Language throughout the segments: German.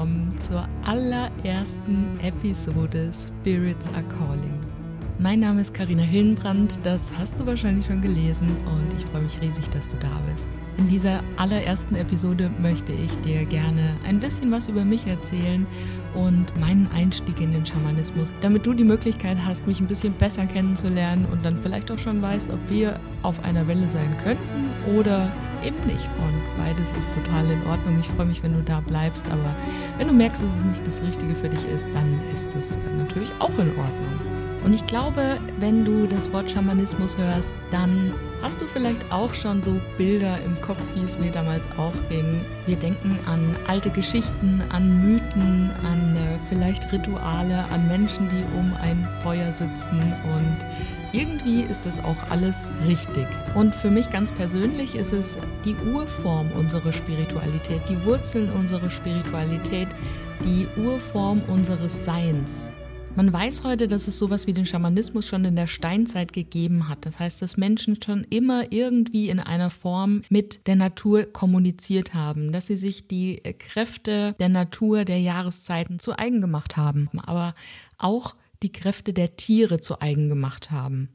willkommen zur allerersten Episode Spirits Are Calling. Mein Name ist Karina Hillenbrand, das hast du wahrscheinlich schon gelesen und ich freue mich riesig, dass du da bist. In dieser allerersten Episode möchte ich dir gerne ein bisschen was über mich erzählen und meinen Einstieg in den Schamanismus, damit du die Möglichkeit hast, mich ein bisschen besser kennenzulernen und dann vielleicht auch schon weißt, ob wir auf einer Welle sein könnten oder eben nicht. Und beides ist total in Ordnung. Ich freue mich, wenn du da bleibst, aber wenn du merkst, dass es nicht das Richtige für dich ist, dann ist es natürlich auch in Ordnung. Und ich glaube, wenn du das Wort Schamanismus hörst, dann hast du vielleicht auch schon so Bilder im Kopf, wie es mir damals auch ging. Wir denken an alte Geschichten, an Mythen, an äh, vielleicht Rituale, an Menschen, die um ein Feuer sitzen und irgendwie ist das auch alles richtig. Und für mich ganz persönlich ist es die Urform unserer Spiritualität, die Wurzeln unserer Spiritualität, die Urform unseres Seins. Man weiß heute, dass es sowas wie den Schamanismus schon in der Steinzeit gegeben hat. Das heißt, dass Menschen schon immer irgendwie in einer Form mit der Natur kommuniziert haben, dass sie sich die Kräfte der Natur, der Jahreszeiten zu eigen gemacht haben, aber auch die Kräfte der Tiere zu eigen gemacht haben.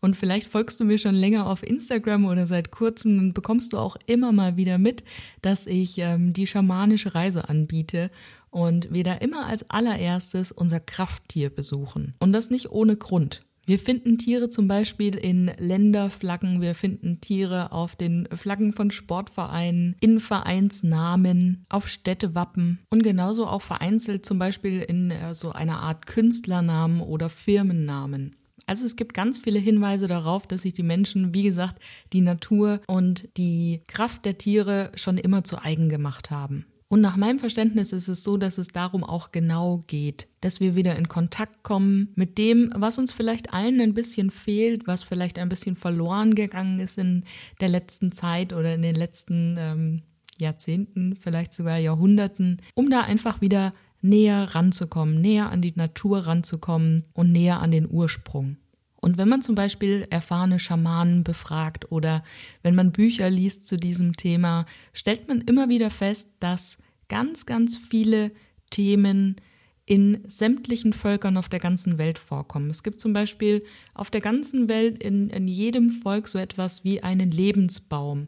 Und vielleicht folgst du mir schon länger auf Instagram oder seit kurzem, dann bekommst du auch immer mal wieder mit, dass ich ähm, die schamanische Reise anbiete und wir da immer als allererstes unser Krafttier besuchen. Und das nicht ohne Grund. Wir finden Tiere zum Beispiel in Länderflaggen, wir finden Tiere auf den Flaggen von Sportvereinen, in Vereinsnamen, auf Städtewappen und genauso auch vereinzelt zum Beispiel in äh, so einer Art Künstlernamen oder Firmennamen. Also es gibt ganz viele Hinweise darauf, dass sich die Menschen, wie gesagt, die Natur und die Kraft der Tiere schon immer zu eigen gemacht haben. Und nach meinem Verständnis ist es so, dass es darum auch genau geht, dass wir wieder in Kontakt kommen mit dem, was uns vielleicht allen ein bisschen fehlt, was vielleicht ein bisschen verloren gegangen ist in der letzten Zeit oder in den letzten ähm, Jahrzehnten, vielleicht sogar Jahrhunderten, um da einfach wieder näher ranzukommen, näher an die Natur ranzukommen und näher an den Ursprung. Und wenn man zum Beispiel erfahrene Schamanen befragt oder wenn man Bücher liest zu diesem Thema, stellt man immer wieder fest, dass ganz, ganz viele Themen in sämtlichen Völkern auf der ganzen Welt vorkommen. Es gibt zum Beispiel auf der ganzen Welt in, in jedem Volk so etwas wie einen Lebensbaum.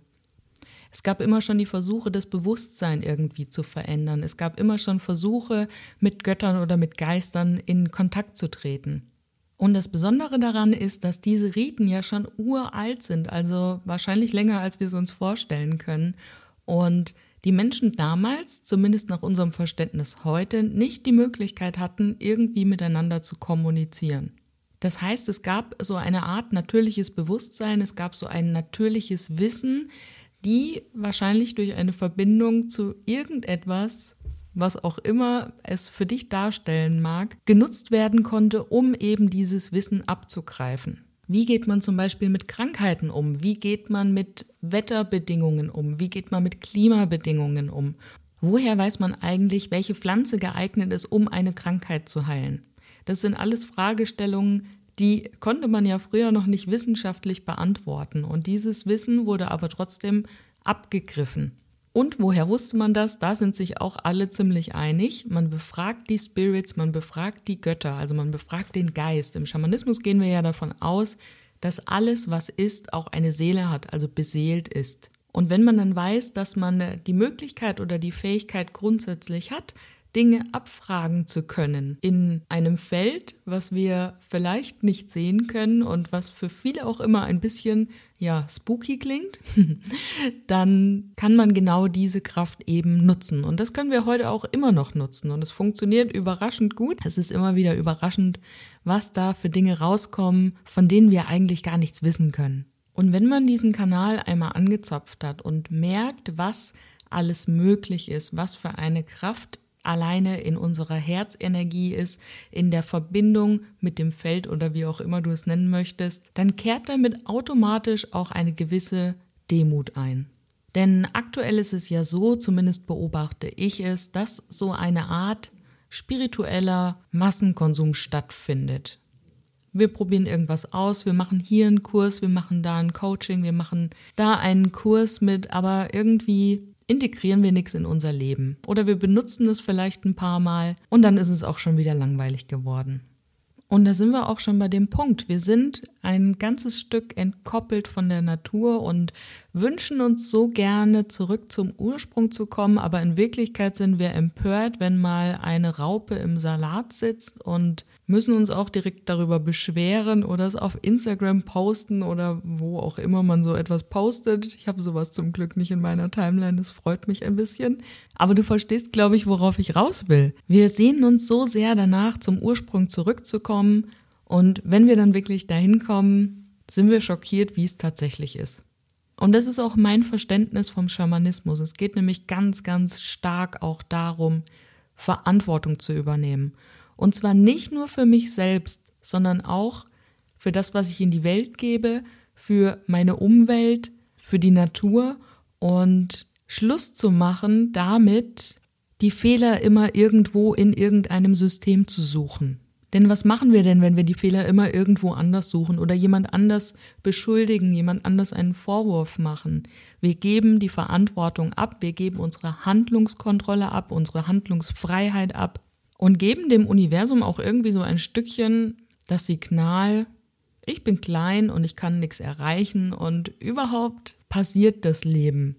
Es gab immer schon die Versuche, das Bewusstsein irgendwie zu verändern. Es gab immer schon Versuche, mit Göttern oder mit Geistern in Kontakt zu treten. Und das Besondere daran ist, dass diese Riten ja schon uralt sind, also wahrscheinlich länger, als wir es uns vorstellen können. Und die Menschen damals, zumindest nach unserem Verständnis heute, nicht die Möglichkeit hatten, irgendwie miteinander zu kommunizieren. Das heißt, es gab so eine Art natürliches Bewusstsein, es gab so ein natürliches Wissen, die wahrscheinlich durch eine Verbindung zu irgendetwas was auch immer es für dich darstellen mag, genutzt werden konnte, um eben dieses Wissen abzugreifen. Wie geht man zum Beispiel mit Krankheiten um? Wie geht man mit Wetterbedingungen um? Wie geht man mit Klimabedingungen um? Woher weiß man eigentlich, welche Pflanze geeignet ist, um eine Krankheit zu heilen? Das sind alles Fragestellungen, die konnte man ja früher noch nicht wissenschaftlich beantworten. Und dieses Wissen wurde aber trotzdem abgegriffen. Und woher wusste man das? Da sind sich auch alle ziemlich einig. Man befragt die Spirits, man befragt die Götter, also man befragt den Geist. Im Schamanismus gehen wir ja davon aus, dass alles, was ist, auch eine Seele hat, also beseelt ist. Und wenn man dann weiß, dass man die Möglichkeit oder die Fähigkeit grundsätzlich hat, Dinge abfragen zu können in einem Feld, was wir vielleicht nicht sehen können und was für viele auch immer ein bisschen ja spooky klingt, dann kann man genau diese Kraft eben nutzen und das können wir heute auch immer noch nutzen und es funktioniert überraschend gut. Es ist immer wieder überraschend, was da für Dinge rauskommen, von denen wir eigentlich gar nichts wissen können. Und wenn man diesen Kanal einmal angezapft hat und merkt, was alles möglich ist, was für eine Kraft alleine in unserer Herzenergie ist, in der Verbindung mit dem Feld oder wie auch immer du es nennen möchtest, dann kehrt damit automatisch auch eine gewisse Demut ein. Denn aktuell ist es ja so, zumindest beobachte ich es, dass so eine Art spiritueller Massenkonsum stattfindet. Wir probieren irgendwas aus, wir machen hier einen Kurs, wir machen da ein Coaching, wir machen da einen Kurs mit, aber irgendwie integrieren wir nichts in unser Leben. Oder wir benutzen es vielleicht ein paar Mal und dann ist es auch schon wieder langweilig geworden. Und da sind wir auch schon bei dem Punkt. Wir sind ein ganzes Stück entkoppelt von der Natur und wünschen uns so gerne zurück zum Ursprung zu kommen, aber in Wirklichkeit sind wir empört, wenn mal eine Raupe im Salat sitzt und müssen uns auch direkt darüber beschweren oder es auf Instagram posten oder wo auch immer man so etwas postet. Ich habe sowas zum Glück nicht in meiner Timeline, das freut mich ein bisschen. Aber du verstehst, glaube ich, worauf ich raus will. Wir sehnen uns so sehr danach, zum Ursprung zurückzukommen und wenn wir dann wirklich dahin kommen, sind wir schockiert, wie es tatsächlich ist. Und das ist auch mein Verständnis vom Schamanismus. Es geht nämlich ganz, ganz stark auch darum, Verantwortung zu übernehmen. Und zwar nicht nur für mich selbst, sondern auch für das, was ich in die Welt gebe, für meine Umwelt, für die Natur und Schluss zu machen, damit die Fehler immer irgendwo in irgendeinem System zu suchen. Denn was machen wir denn, wenn wir die Fehler immer irgendwo anders suchen oder jemand anders beschuldigen, jemand anders einen Vorwurf machen? Wir geben die Verantwortung ab, wir geben unsere Handlungskontrolle ab, unsere Handlungsfreiheit ab und geben dem Universum auch irgendwie so ein Stückchen das Signal, ich bin klein und ich kann nichts erreichen und überhaupt passiert das Leben.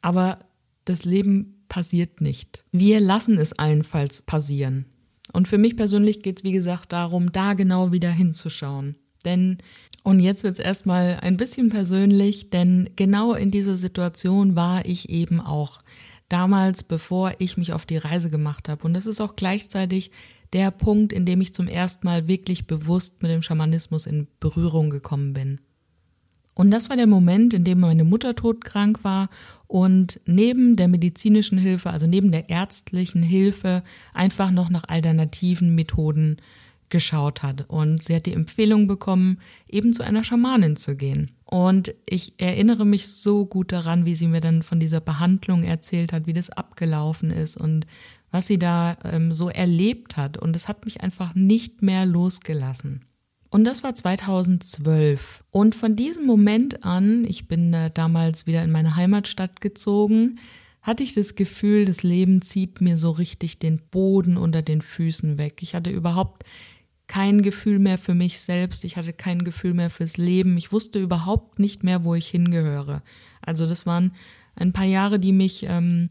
Aber das Leben passiert nicht. Wir lassen es allenfalls passieren. Und für mich persönlich geht es, wie gesagt, darum, da genau wieder hinzuschauen. Denn, und jetzt wird es erstmal ein bisschen persönlich, denn genau in dieser Situation war ich eben auch damals, bevor ich mich auf die Reise gemacht habe. Und das ist auch gleichzeitig der Punkt, in dem ich zum ersten Mal wirklich bewusst mit dem Schamanismus in Berührung gekommen bin. Und das war der Moment, in dem meine Mutter todkrank war und neben der medizinischen Hilfe, also neben der ärztlichen Hilfe, einfach noch nach alternativen Methoden geschaut hat. Und sie hat die Empfehlung bekommen, eben zu einer Schamanin zu gehen. Und ich erinnere mich so gut daran, wie sie mir dann von dieser Behandlung erzählt hat, wie das abgelaufen ist und was sie da ähm, so erlebt hat. Und es hat mich einfach nicht mehr losgelassen. Und das war 2012. Und von diesem Moment an, ich bin äh, damals wieder in meine Heimatstadt gezogen, hatte ich das Gefühl, das Leben zieht mir so richtig den Boden unter den Füßen weg. Ich hatte überhaupt kein Gefühl mehr für mich selbst, ich hatte kein Gefühl mehr fürs Leben, ich wusste überhaupt nicht mehr, wo ich hingehöre. Also das waren ein paar Jahre, die mich ähm,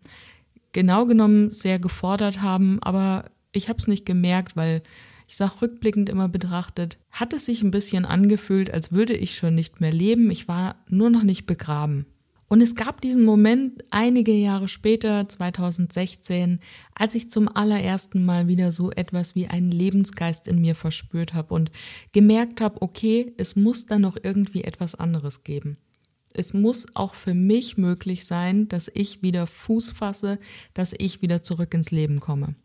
genau genommen sehr gefordert haben, aber ich habe es nicht gemerkt, weil ich sage rückblickend immer betrachtet, hat es sich ein bisschen angefühlt, als würde ich schon nicht mehr leben, ich war nur noch nicht begraben. Und es gab diesen Moment einige Jahre später, 2016, als ich zum allerersten Mal wieder so etwas wie einen Lebensgeist in mir verspürt habe und gemerkt habe, okay, es muss da noch irgendwie etwas anderes geben. Es muss auch für mich möglich sein, dass ich wieder Fuß fasse, dass ich wieder zurück ins Leben komme.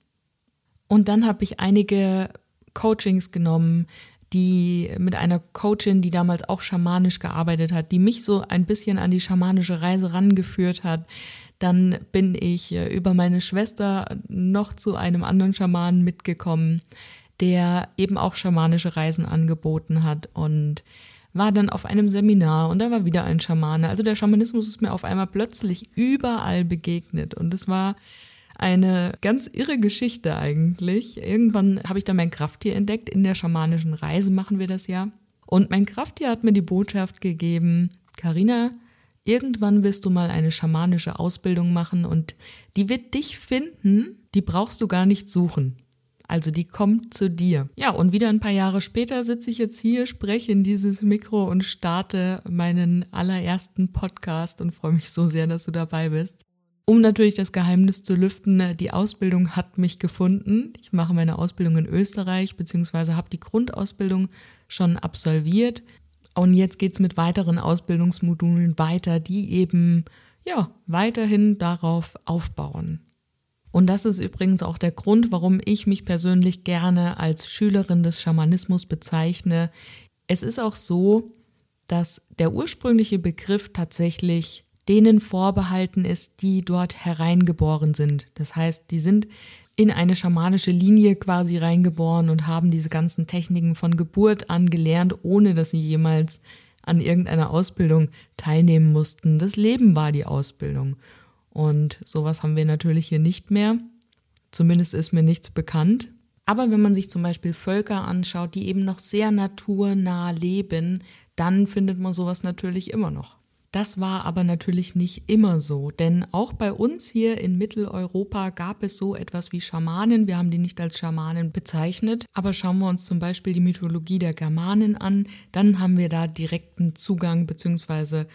Und dann habe ich einige Coachings genommen, die mit einer Coachin, die damals auch schamanisch gearbeitet hat, die mich so ein bisschen an die schamanische Reise rangeführt hat. Dann bin ich äh, über meine Schwester noch zu einem anderen Schamanen mitgekommen, der eben auch schamanische Reisen angeboten hat und war dann auf einem Seminar und da war wieder ein Schamane. Also der Schamanismus ist mir auf einmal plötzlich überall begegnet und es war eine ganz irre Geschichte eigentlich. Irgendwann habe ich da mein Krafttier entdeckt. In der schamanischen Reise machen wir das ja. Und mein Krafttier hat mir die Botschaft gegeben, Karina, irgendwann wirst du mal eine schamanische Ausbildung machen und die wird dich finden, die brauchst du gar nicht suchen. Also die kommt zu dir. Ja, und wieder ein paar Jahre später sitze ich jetzt hier, spreche in dieses Mikro und starte meinen allerersten Podcast und freue mich so sehr, dass du dabei bist. Um natürlich das Geheimnis zu lüften, ne, die Ausbildung hat mich gefunden. Ich mache meine Ausbildung in Österreich, beziehungsweise habe die Grundausbildung schon absolviert. Und jetzt geht's mit weiteren Ausbildungsmodulen weiter, die eben ja weiterhin darauf aufbauen. Und das ist übrigens auch der Grund, warum ich mich persönlich gerne als Schülerin des Schamanismus bezeichne. Es ist auch so, dass der ursprüngliche Begriff tatsächlich denen vorbehalten ist, die dort hereingeboren sind. Das heißt, die sind in eine schamanische Linie quasi reingeboren und haben diese ganzen Techniken von Geburt an gelernt, ohne dass sie jemals an irgendeiner Ausbildung teilnehmen mussten. Das Leben war die Ausbildung. Und sowas haben wir natürlich hier nicht mehr. Zumindest ist mir nichts bekannt. Aber wenn man sich zum Beispiel Völker anschaut, die eben noch sehr naturnah leben, dann findet man sowas natürlich immer noch. Das war aber natürlich nicht immer so, denn auch bei uns hier in Mitteleuropa gab es so etwas wie Schamanen. Wir haben die nicht als Schamanen bezeichnet, aber schauen wir uns zum Beispiel die Mythologie der Germanen an, dann haben wir da direkten Zugang bzw.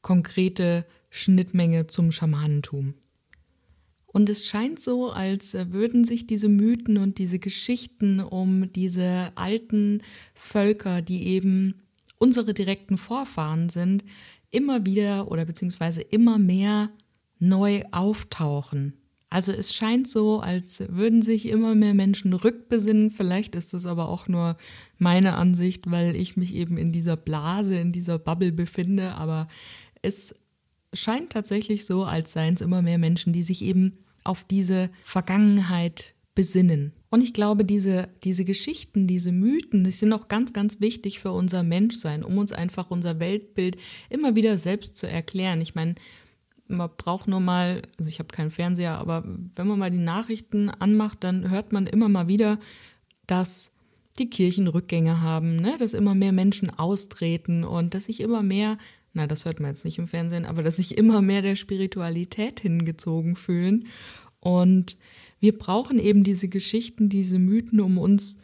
konkrete Schnittmenge zum Schamanentum. Und es scheint so, als würden sich diese Mythen und diese Geschichten um diese alten Völker, die eben unsere direkten Vorfahren sind, immer wieder oder beziehungsweise immer mehr neu auftauchen. Also es scheint so, als würden sich immer mehr Menschen rückbesinnen. Vielleicht ist es aber auch nur meine Ansicht, weil ich mich eben in dieser Blase, in dieser Bubble befinde. Aber es scheint tatsächlich so, als seien es immer mehr Menschen, die sich eben auf diese Vergangenheit besinnen. Und ich glaube, diese, diese Geschichten, diese Mythen, die sind auch ganz, ganz wichtig für unser Menschsein, um uns einfach unser Weltbild immer wieder selbst zu erklären. Ich meine, man braucht nur mal, also ich habe keinen Fernseher, aber wenn man mal die Nachrichten anmacht, dann hört man immer mal wieder, dass die Kirchen Rückgänge haben, ne? dass immer mehr Menschen austreten und dass sich immer mehr, na, das hört man jetzt nicht im Fernsehen, aber dass sich immer mehr der Spiritualität hingezogen fühlen. Und wir brauchen eben diese Geschichten, diese Mythen, um uns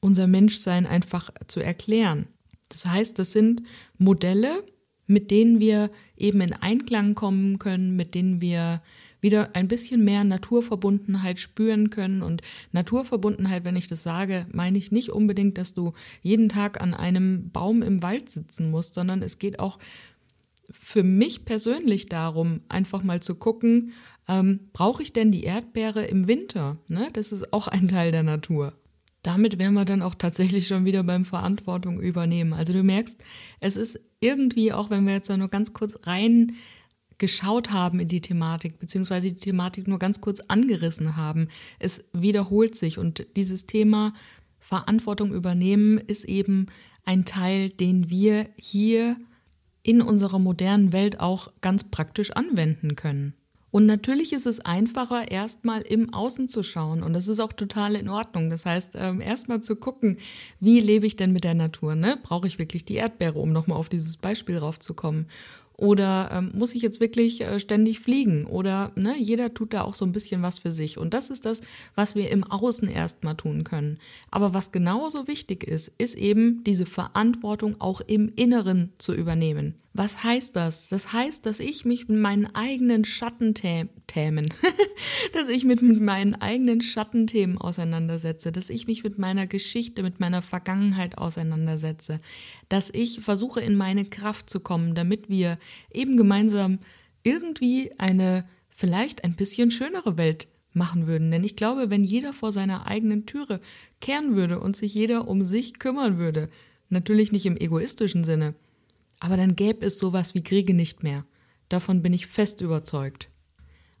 unser Menschsein einfach zu erklären. Das heißt, das sind Modelle, mit denen wir eben in Einklang kommen können, mit denen wir wieder ein bisschen mehr Naturverbundenheit spüren können. Und Naturverbundenheit, wenn ich das sage, meine ich nicht unbedingt, dass du jeden Tag an einem Baum im Wald sitzen musst, sondern es geht auch für mich persönlich darum, einfach mal zu gucken, ähm, brauche ich denn die Erdbeere im Winter? Ne? Das ist auch ein Teil der Natur. Damit wären wir dann auch tatsächlich schon wieder beim Verantwortung übernehmen. Also du merkst, es ist irgendwie, auch wenn wir jetzt da nur ganz kurz rein geschaut haben in die Thematik, beziehungsweise die Thematik nur ganz kurz angerissen haben, es wiederholt sich und dieses Thema Verantwortung übernehmen ist eben ein Teil, den wir hier in unserer modernen Welt auch ganz praktisch anwenden können. Und natürlich ist es einfacher, erstmal im Außen zu schauen. Und das ist auch total in Ordnung. Das heißt, ähm, erstmal zu gucken, wie lebe ich denn mit der Natur? Ne? Brauche ich wirklich die Erdbeere, um nochmal auf dieses Beispiel raufzukommen? Oder ähm, muss ich jetzt wirklich äh, ständig fliegen? Oder ne, jeder tut da auch so ein bisschen was für sich. Und das ist das, was wir im Außen erstmal tun können. Aber was genauso wichtig ist, ist eben diese Verantwortung auch im Inneren zu übernehmen. Was heißt das? Das heißt, dass ich mich mit meinen eigenen Schattenthemen, dass ich mit, meinen eigenen Schattenthemen auseinandersetze, dass ich mich mit meiner Geschichte, mit meiner Vergangenheit auseinandersetze, dass ich versuche, in meine Kraft zu kommen, damit wir eben gemeinsam irgendwie eine vielleicht ein bisschen schönere Welt machen würden. Denn ich glaube, wenn jeder vor seiner eigenen Türe kehren würde und sich jeder um sich kümmern würde, natürlich nicht im egoistischen Sinne, aber dann gäbe es sowas wie Kriege nicht mehr. Davon bin ich fest überzeugt.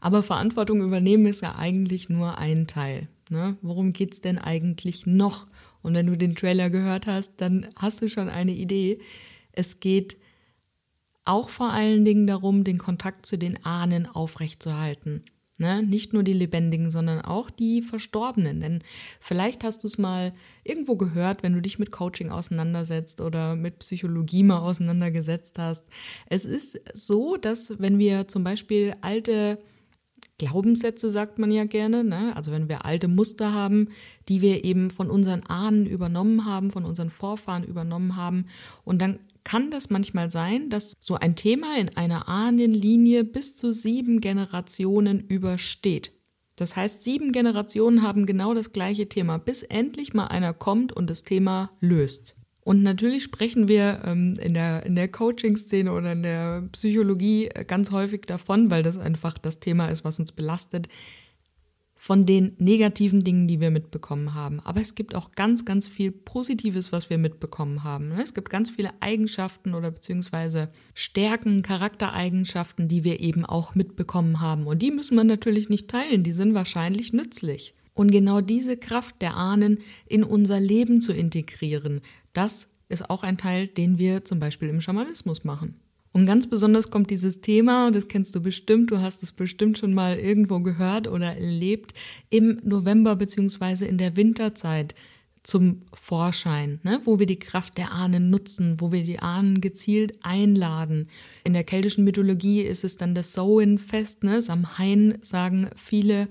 Aber Verantwortung übernehmen ist ja eigentlich nur ein Teil. Ne? Worum es denn eigentlich noch? Und wenn du den Trailer gehört hast, dann hast du schon eine Idee. Es geht auch vor allen Dingen darum, den Kontakt zu den Ahnen aufrechtzuerhalten. Ne? Nicht nur die Lebendigen, sondern auch die Verstorbenen. Denn vielleicht hast du es mal irgendwo gehört, wenn du dich mit Coaching auseinandersetzt oder mit Psychologie mal auseinandergesetzt hast. Es ist so, dass wenn wir zum Beispiel alte Glaubenssätze, sagt man ja gerne, ne? also wenn wir alte Muster haben, die wir eben von unseren Ahnen übernommen haben, von unseren Vorfahren übernommen haben, und dann kann das manchmal sein, dass so ein Thema in einer Ahnenlinie bis zu sieben Generationen übersteht. Das heißt, sieben Generationen haben genau das gleiche Thema, bis endlich mal einer kommt und das Thema löst. Und natürlich sprechen wir ähm, in der, in der Coaching-Szene oder in der Psychologie ganz häufig davon, weil das einfach das Thema ist, was uns belastet, von den negativen Dingen, die wir mitbekommen haben. Aber es gibt auch ganz, ganz viel Positives, was wir mitbekommen haben. Es gibt ganz viele Eigenschaften oder beziehungsweise Stärken, Charaktereigenschaften, die wir eben auch mitbekommen haben. Und die müssen wir natürlich nicht teilen, die sind wahrscheinlich nützlich. Und genau diese Kraft der Ahnen in unser Leben zu integrieren, das ist auch ein Teil, den wir zum Beispiel im Schamanismus machen. Und ganz besonders kommt dieses Thema, das kennst du bestimmt, du hast es bestimmt schon mal irgendwo gehört oder erlebt, im November beziehungsweise in der Winterzeit zum Vorschein, ne? wo wir die Kraft der Ahnen nutzen, wo wir die Ahnen gezielt einladen. In der keltischen Mythologie ist es dann das Samhain-Fest, ne? Samhain sagen viele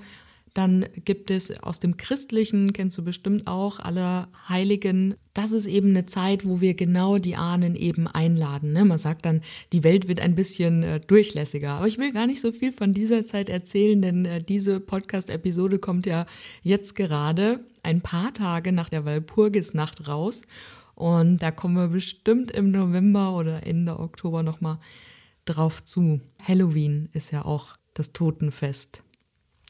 dann gibt es aus dem Christlichen, kennst du bestimmt auch, aller Heiligen. Das ist eben eine Zeit, wo wir genau die Ahnen eben einladen. Ne? Man sagt dann, die Welt wird ein bisschen äh, durchlässiger. Aber ich will gar nicht so viel von dieser Zeit erzählen, denn äh, diese Podcast-Episode kommt ja jetzt gerade ein paar Tage nach der Walpurgisnacht raus. Und da kommen wir bestimmt im November oder Ende Oktober nochmal drauf zu. Halloween ist ja auch das Totenfest.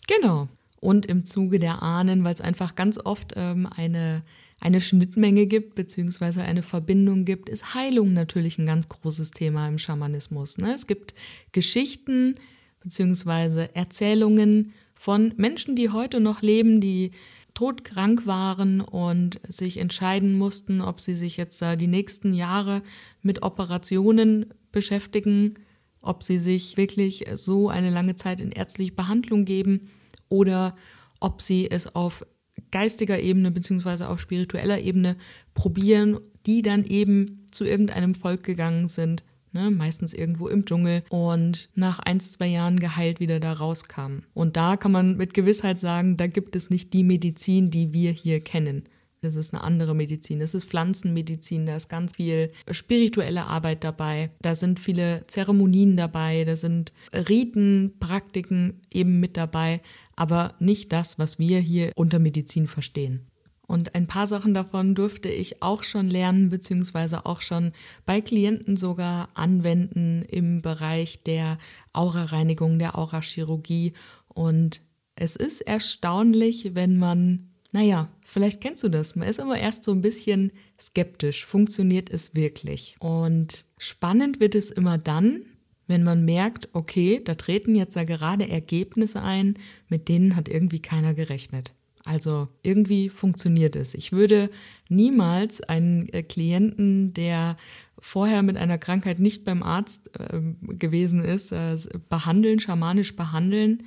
Genau und im Zuge der Ahnen, weil es einfach ganz oft ähm, eine, eine Schnittmenge gibt, beziehungsweise eine Verbindung gibt, ist Heilung natürlich ein ganz großes Thema im Schamanismus. Ne? Es gibt Geschichten beziehungsweise Erzählungen von Menschen, die heute noch leben, die todkrank waren und sich entscheiden mussten, ob sie sich jetzt äh, die nächsten Jahre mit Operationen beschäftigen, ob sie sich wirklich so eine lange Zeit in ärztliche Behandlung geben oder ob sie es auf geistiger Ebene beziehungsweise auf spiritueller Ebene probieren, die dann eben zu irgendeinem Volk gegangen sind, ne, meistens irgendwo im Dschungel und nach ein, zwei Jahren geheilt wieder da rauskamen. Und da kann man mit Gewissheit sagen, da gibt es nicht die Medizin, die wir hier kennen. Das ist eine andere Medizin. Das ist Pflanzenmedizin. Da ist ganz viel spirituelle Arbeit dabei. Da sind viele Zeremonien dabei. Da sind Riten, Praktiken eben mit dabei aber nicht das, was wir hier unter Medizin verstehen. Und ein paar Sachen davon durfte ich auch schon lernen, beziehungsweise auch schon bei Klienten sogar anwenden im Bereich der Aurareinigung, der Aurachirurgie. Und es ist erstaunlich, wenn man, naja, vielleicht kennst du das, man ist immer erst so ein bisschen skeptisch. Funktioniert es wirklich? Und spannend wird es immer dann, wenn man merkt, okay, da treten jetzt ja gerade Ergebnisse ein, mit denen hat irgendwie keiner gerechnet. Also irgendwie funktioniert es. Ich würde niemals einen äh, Klienten, der vorher mit einer Krankheit nicht beim Arzt äh, gewesen ist, äh, behandeln, schamanisch behandeln.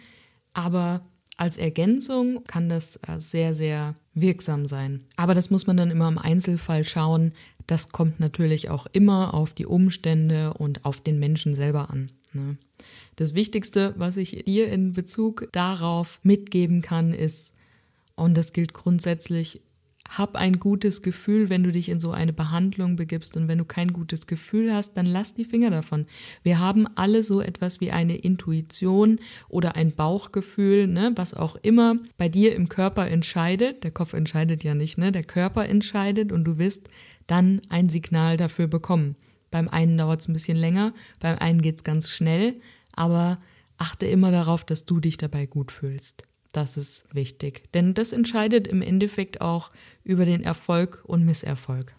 Aber als Ergänzung kann das äh, sehr, sehr wirksam sein. Aber das muss man dann immer im Einzelfall schauen, das kommt natürlich auch immer auf die Umstände und auf den Menschen selber an. Ne? Das Wichtigste, was ich dir in Bezug darauf mitgeben kann, ist, und das gilt grundsätzlich hab ein gutes Gefühl, wenn du dich in so eine Behandlung begibst und wenn du kein gutes Gefühl hast, dann lass die Finger davon. Wir haben alle so etwas wie eine Intuition oder ein Bauchgefühl, ne, was auch immer bei dir im Körper entscheidet. Der Kopf entscheidet ja nicht, ne? Der Körper entscheidet und du wirst dann ein Signal dafür bekommen. Beim einen dauert es ein bisschen länger, beim einen geht es ganz schnell, aber achte immer darauf, dass du dich dabei gut fühlst. Das ist wichtig, denn das entscheidet im Endeffekt auch über den Erfolg und Misserfolg.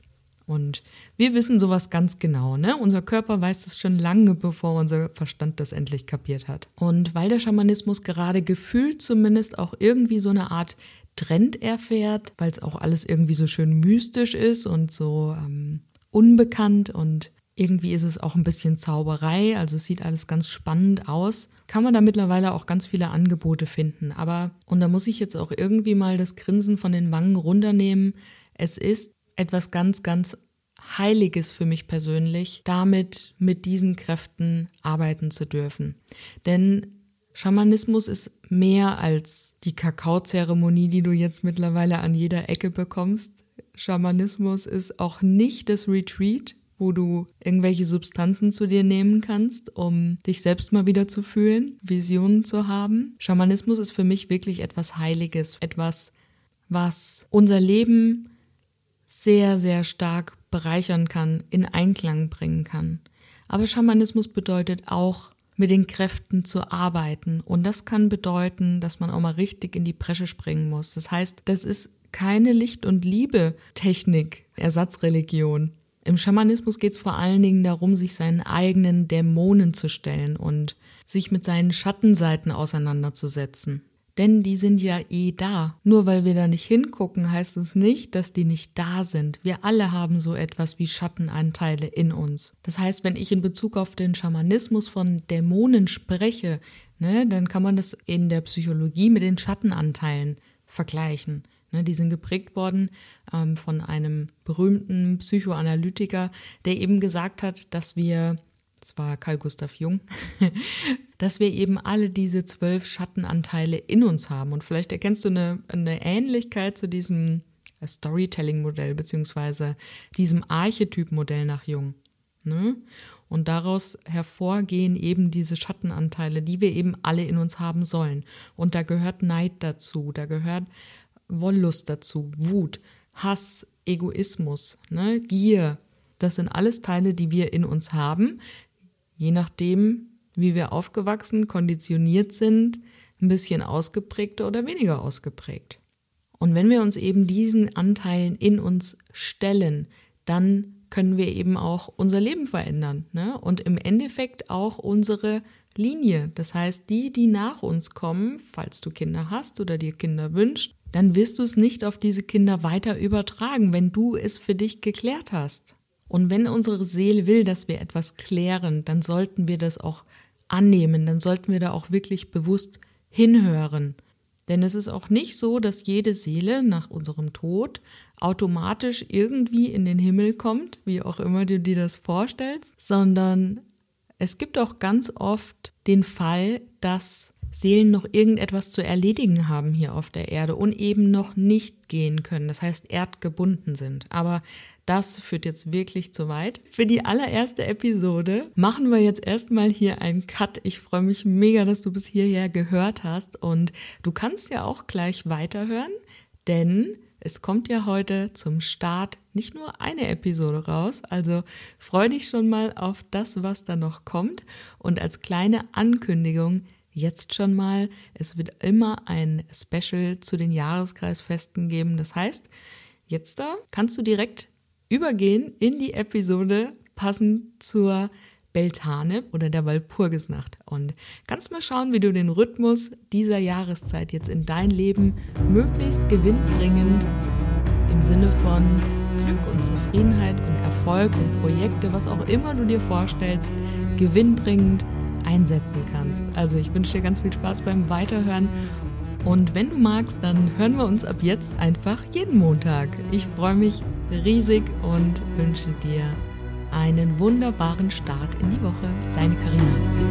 Und wir wissen sowas ganz genau, ne? Unser Körper weiß es schon lange, bevor unser Verstand das endlich kapiert hat. Und weil der Schamanismus gerade gefühlt zumindest auch irgendwie so eine Art Trend erfährt, weil es auch alles irgendwie so schön mystisch ist und so ähm, unbekannt und irgendwie ist es auch ein bisschen Zauberei, also es sieht alles ganz spannend aus. Kann man da mittlerweile auch ganz viele Angebote finden. Aber, und da muss ich jetzt auch irgendwie mal das Grinsen von den Wangen runternehmen, es ist etwas ganz, ganz Heiliges für mich persönlich, damit mit diesen Kräften arbeiten zu dürfen. Denn Schamanismus ist mehr als die Kakaozeremonie, die du jetzt mittlerweile an jeder Ecke bekommst. Schamanismus ist auch nicht das Retreat, wo du irgendwelche Substanzen zu dir nehmen kannst, um dich selbst mal wieder zu fühlen, Visionen zu haben. Schamanismus ist für mich wirklich etwas Heiliges, etwas, was unser Leben sehr, sehr stark bereichern kann, in Einklang bringen kann. Aber Schamanismus bedeutet auch, mit den Kräften zu arbeiten. Und das kann bedeuten, dass man auch mal richtig in die Bresche springen muss. Das heißt, das ist keine Licht- und Liebe-Technik, Ersatzreligion. Im Schamanismus geht es vor allen Dingen darum, sich seinen eigenen Dämonen zu stellen und sich mit seinen Schattenseiten auseinanderzusetzen. Denn die sind ja eh da. Nur weil wir da nicht hingucken, heißt es nicht, dass die nicht da sind. Wir alle haben so etwas wie Schattenanteile in uns. Das heißt, wenn ich in Bezug auf den Schamanismus von Dämonen spreche, ne, dann kann man das in der Psychologie mit den Schattenanteilen vergleichen. Ne, die sind geprägt worden ähm, von einem berühmten Psychoanalytiker, der eben gesagt hat, dass wir das war Carl Gustav Jung, dass wir eben alle diese zwölf Schattenanteile in uns haben. Und vielleicht erkennst du eine, eine Ähnlichkeit zu diesem Storytelling-Modell, beziehungsweise diesem Archetyp-Modell nach Jung. Ne? Und daraus hervorgehen eben diese Schattenanteile, die wir eben alle in uns haben sollen. Und da gehört Neid dazu, da gehört Wollust dazu, Wut, Hass, Egoismus, ne? Gier. Das sind alles Teile, die wir in uns haben, je nachdem, wie wir aufgewachsen, konditioniert sind, ein bisschen ausgeprägter oder weniger ausgeprägt. Und wenn wir uns eben diesen Anteilen in uns stellen, dann können wir eben auch unser Leben verändern ne? und im Endeffekt auch unsere Linie. Das heißt, die, die nach uns kommen, falls du Kinder hast oder dir Kinder wünscht, dann wirst du es nicht auf diese Kinder weiter übertragen, wenn du es für dich geklärt hast. Und wenn unsere Seele will, dass wir etwas klären, dann sollten wir das auch annehmen, dann sollten wir da auch wirklich bewusst hinhören. Denn es ist auch nicht so, dass jede Seele nach unserem Tod automatisch irgendwie in den Himmel kommt, wie auch immer du dir das vorstellst, sondern es gibt auch ganz oft den Fall, dass Seelen noch irgendetwas zu erledigen haben hier auf der Erde und eben noch nicht gehen können, das heißt erdgebunden sind. Aber das führt jetzt wirklich zu weit. Für die allererste Episode machen wir jetzt erstmal hier einen Cut. Ich freue mich mega, dass du bis hierher gehört hast und du kannst ja auch gleich weiterhören, denn es kommt ja heute zum Start nicht nur eine Episode raus, also freu dich schon mal auf das, was da noch kommt. Und als kleine Ankündigung jetzt schon mal, es wird immer ein Special zu den Jahreskreisfesten geben. Das heißt, jetzt da kannst du direkt übergehen in die Episode passend zur Beltane oder der Walpurgisnacht und kannst mal schauen, wie du den Rhythmus dieser Jahreszeit jetzt in dein Leben möglichst gewinnbringend im Sinne von Glück und Zufriedenheit und Erfolg und Projekte, was auch immer du dir vorstellst, gewinnbringend einsetzen kannst. Also ich wünsche dir ganz viel Spaß beim Weiterhören und wenn du magst, dann hören wir uns ab jetzt einfach jeden Montag. Ich freue mich riesig und wünsche dir einen wunderbaren Start in die Woche. Deine Karina.